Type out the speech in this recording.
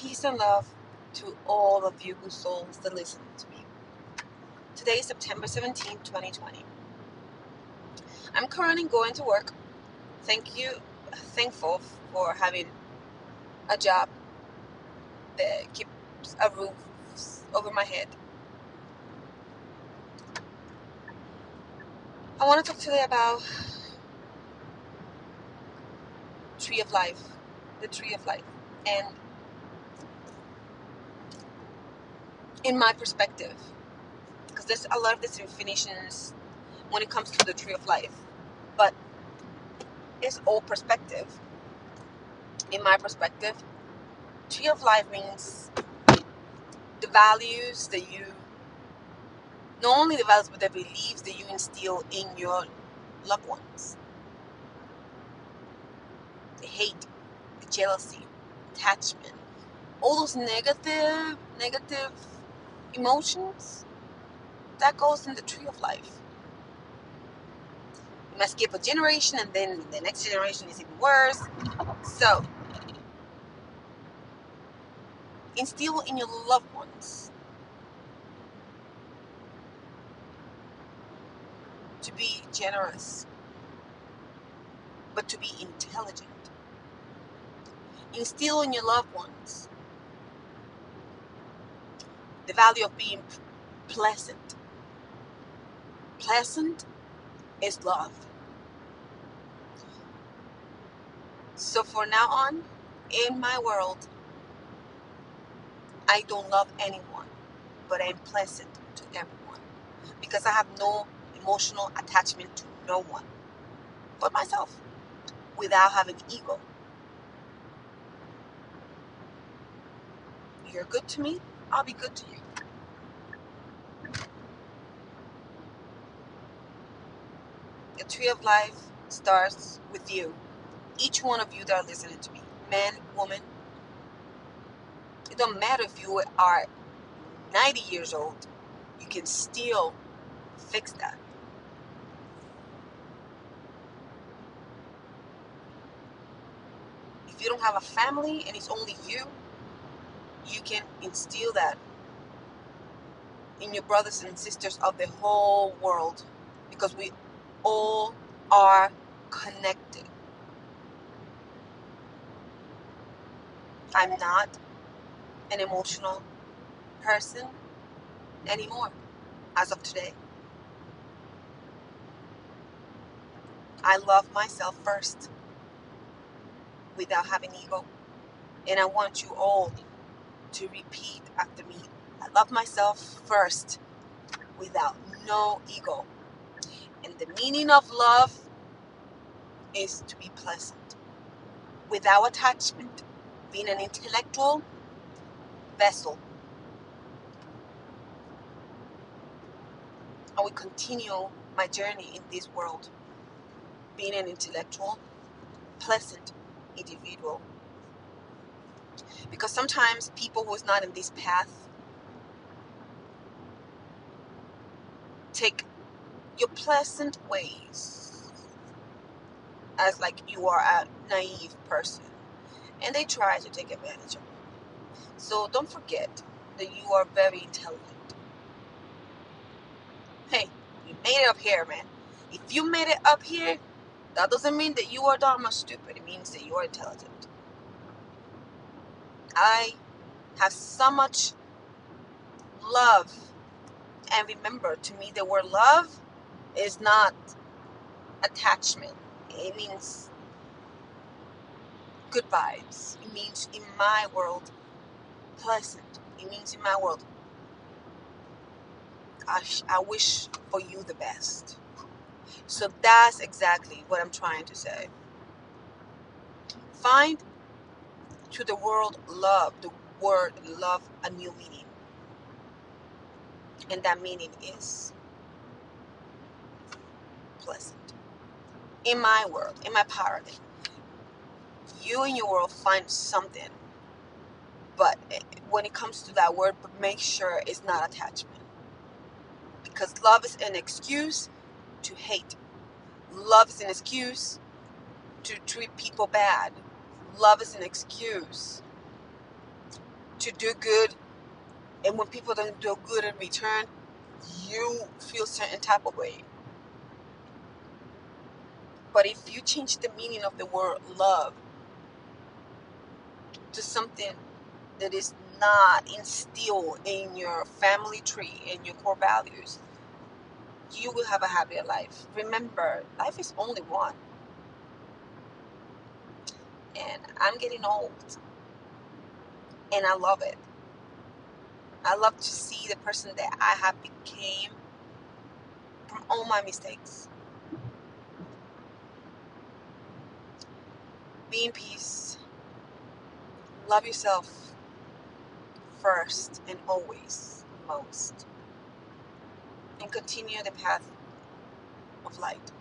Peace and love to all of you whose souls that listen to me. Today is September 17, 2020. I'm currently going to work. Thank you, thankful for having a job that keeps a roof over my head. I want to talk today about tree of life, the tree of life, and in my perspective, because there's a lot of definitions when it comes to the tree of life, but it's all perspective. In my perspective, tree of life means the values that you, not only the values, but the beliefs that you instill in your loved ones. The hate, the jealousy, attachment, all those negative, negative emotions, that goes in the tree of life. You must skip a generation and then the next generation is even worse. So, instill in your loved ones to be generous, but to be intelligent. Instill in your loved ones the value of being pleasant. Pleasant is love. So, for now on, in my world, I don't love anyone, but I'm pleasant to everyone because I have no emotional attachment to no one but myself without having ego. You're good to me, I'll be good to you. The tree of life starts with you. Each one of you that are listening to me, man, woman, it don't matter if you are 90 years old, you can still fix that. If you don't have a family and it's only you, you can instill that in your brothers and sisters of the whole world because we all are connected. I'm not an emotional person anymore as of today. I love myself first without having ego. And I want you all to repeat after me. I love myself first without no ego. And the meaning of love is to be pleasant without attachment, being an intellectual vessel. I will continue my journey in this world being an intellectual, pleasant individual. Because sometimes people who is not in this path take your pleasant ways as like you are a naive person and they try to take advantage of you. So don't forget that you are very intelligent. Hey, you made it up here, man. If you made it up here, that doesn't mean that you are dumb or stupid. It means that you are intelligent. I have so much love. And remember, to me, the word love is not attachment. It means good vibes. It means in my world, pleasant. It means in my world, I, I wish for you the best. So that's exactly what I'm trying to say. Find to the world love, the word love, a new meaning. And that meaning is pleasant. In my world, in my paradigm, you in your world find something. But when it comes to that word, make sure it's not attachment. Because love is an excuse to hate. Love is an excuse to treat people bad. Love is an excuse to do good, and when people don't do good in return, you feel certain type of way. But if you change the meaning of the word love to something that is not instilled in your family tree and your core values, you will have a happier life. Remember, life is only one. And I'm getting old. And I love it. I love to see the person that I have became from all my mistakes. Be in peace. Love yourself first and always most. And continue the path of light.